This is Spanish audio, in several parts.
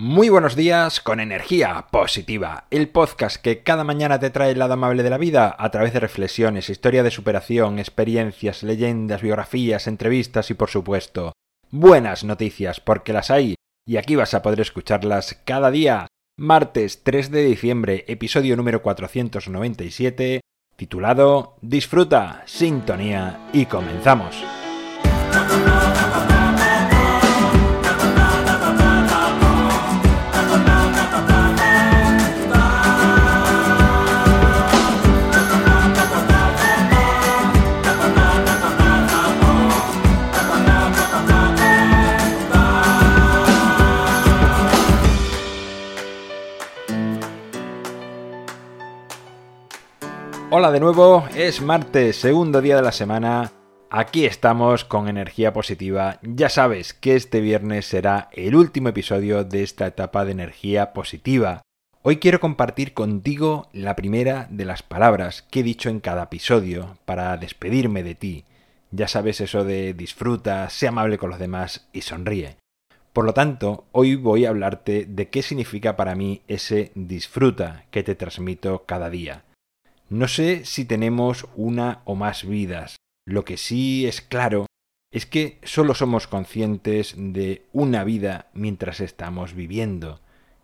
Muy buenos días con energía positiva, el podcast que cada mañana te trae el lado amable de la vida a través de reflexiones, historia de superación, experiencias, leyendas, biografías, entrevistas y por supuesto buenas noticias porque las hay y aquí vas a poder escucharlas cada día. Martes 3 de diciembre, episodio número 497, titulado Disfruta, sintonía y comenzamos. Hola de nuevo, es martes, segundo día de la semana. Aquí estamos con energía positiva. Ya sabes que este viernes será el último episodio de esta etapa de energía positiva. Hoy quiero compartir contigo la primera de las palabras que he dicho en cada episodio para despedirme de ti. Ya sabes eso de disfruta, sé amable con los demás y sonríe. Por lo tanto, hoy voy a hablarte de qué significa para mí ese disfruta que te transmito cada día. No sé si tenemos una o más vidas. Lo que sí es claro es que solo somos conscientes de una vida mientras estamos viviendo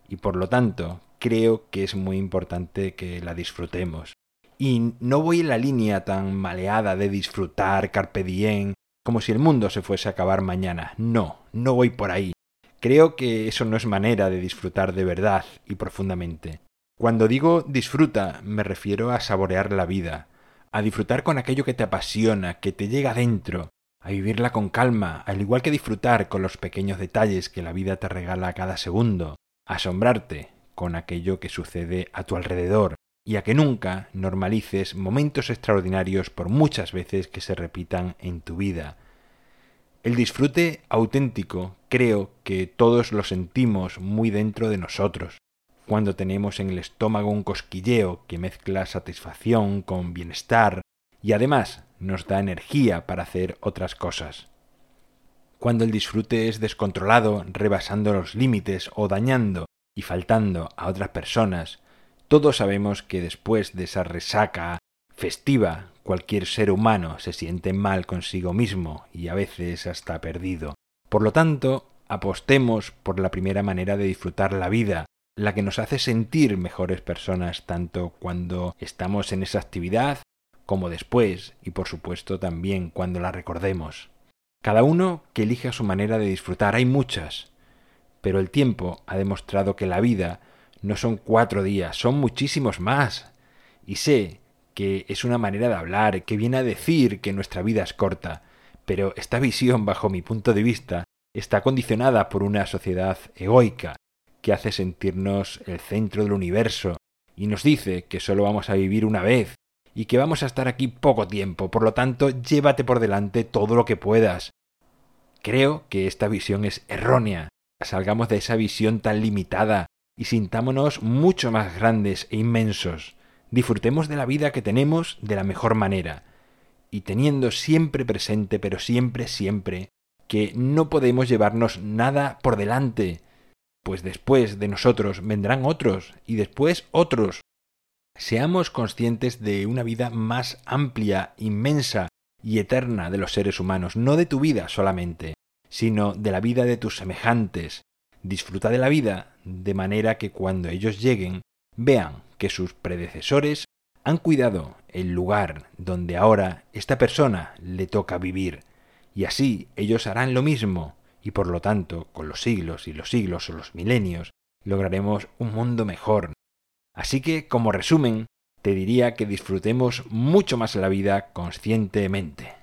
y por lo tanto creo que es muy importante que la disfrutemos. Y no voy en la línea tan maleada de disfrutar carpe diem como si el mundo se fuese a acabar mañana. No, no voy por ahí. Creo que eso no es manera de disfrutar de verdad y profundamente. Cuando digo disfruta, me refiero a saborear la vida, a disfrutar con aquello que te apasiona, que te llega dentro, a vivirla con calma, al igual que disfrutar con los pequeños detalles que la vida te regala cada segundo, asombrarte con aquello que sucede a tu alrededor, y a que nunca normalices momentos extraordinarios por muchas veces que se repitan en tu vida. El disfrute auténtico creo que todos lo sentimos muy dentro de nosotros, cuando tenemos en el estómago un cosquilleo que mezcla satisfacción con bienestar y además nos da energía para hacer otras cosas. Cuando el disfrute es descontrolado, rebasando los límites o dañando y faltando a otras personas, todos sabemos que después de esa resaca festiva, cualquier ser humano se siente mal consigo mismo y a veces hasta perdido. Por lo tanto, apostemos por la primera manera de disfrutar la vida, la que nos hace sentir mejores personas tanto cuando estamos en esa actividad como después y por supuesto también cuando la recordemos. Cada uno que elija su manera de disfrutar, hay muchas, pero el tiempo ha demostrado que la vida no son cuatro días, son muchísimos más. Y sé que es una manera de hablar que viene a decir que nuestra vida es corta, pero esta visión, bajo mi punto de vista, está condicionada por una sociedad egoica que hace sentirnos el centro del universo y nos dice que solo vamos a vivir una vez y que vamos a estar aquí poco tiempo, por lo tanto llévate por delante todo lo que puedas. Creo que esta visión es errónea. Salgamos de esa visión tan limitada y sintámonos mucho más grandes e inmensos. Disfrutemos de la vida que tenemos de la mejor manera y teniendo siempre presente, pero siempre, siempre, que no podemos llevarnos nada por delante, pues después de nosotros vendrán otros y después otros. Seamos conscientes de una vida más amplia, inmensa y eterna de los seres humanos, no de tu vida solamente, sino de la vida de tus semejantes. Disfruta de la vida de manera que cuando ellos lleguen vean que sus predecesores han cuidado el lugar donde ahora esta persona le toca vivir, y así ellos harán lo mismo y por lo tanto, con los siglos y los siglos o los milenios, lograremos un mundo mejor. Así que, como resumen, te diría que disfrutemos mucho más la vida conscientemente.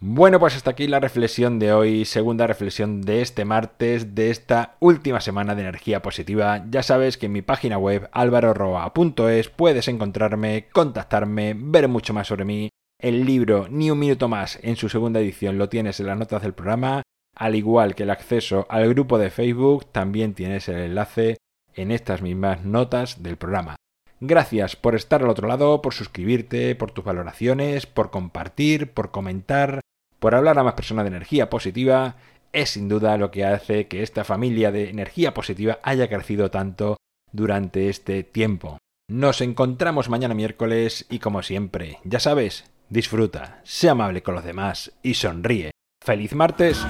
Bueno, pues hasta aquí la reflexión de hoy, segunda reflexión de este martes, de esta última semana de energía positiva. Ya sabes que en mi página web alvaroroa.es puedes encontrarme, contactarme, ver mucho más sobre mí el libro Ni un minuto más en su segunda edición lo tienes en las notas del programa, al igual que el acceso al grupo de Facebook, también tienes el enlace en estas mismas notas del programa. Gracias por estar al otro lado, por suscribirte, por tus valoraciones, por compartir, por comentar, por hablar a más personas de energía positiva. Es sin duda lo que hace que esta familia de energía positiva haya crecido tanto durante este tiempo. Nos encontramos mañana miércoles y como siempre, ya sabes, disfruta, sea amable con los demás y sonríe. ¡Feliz martes!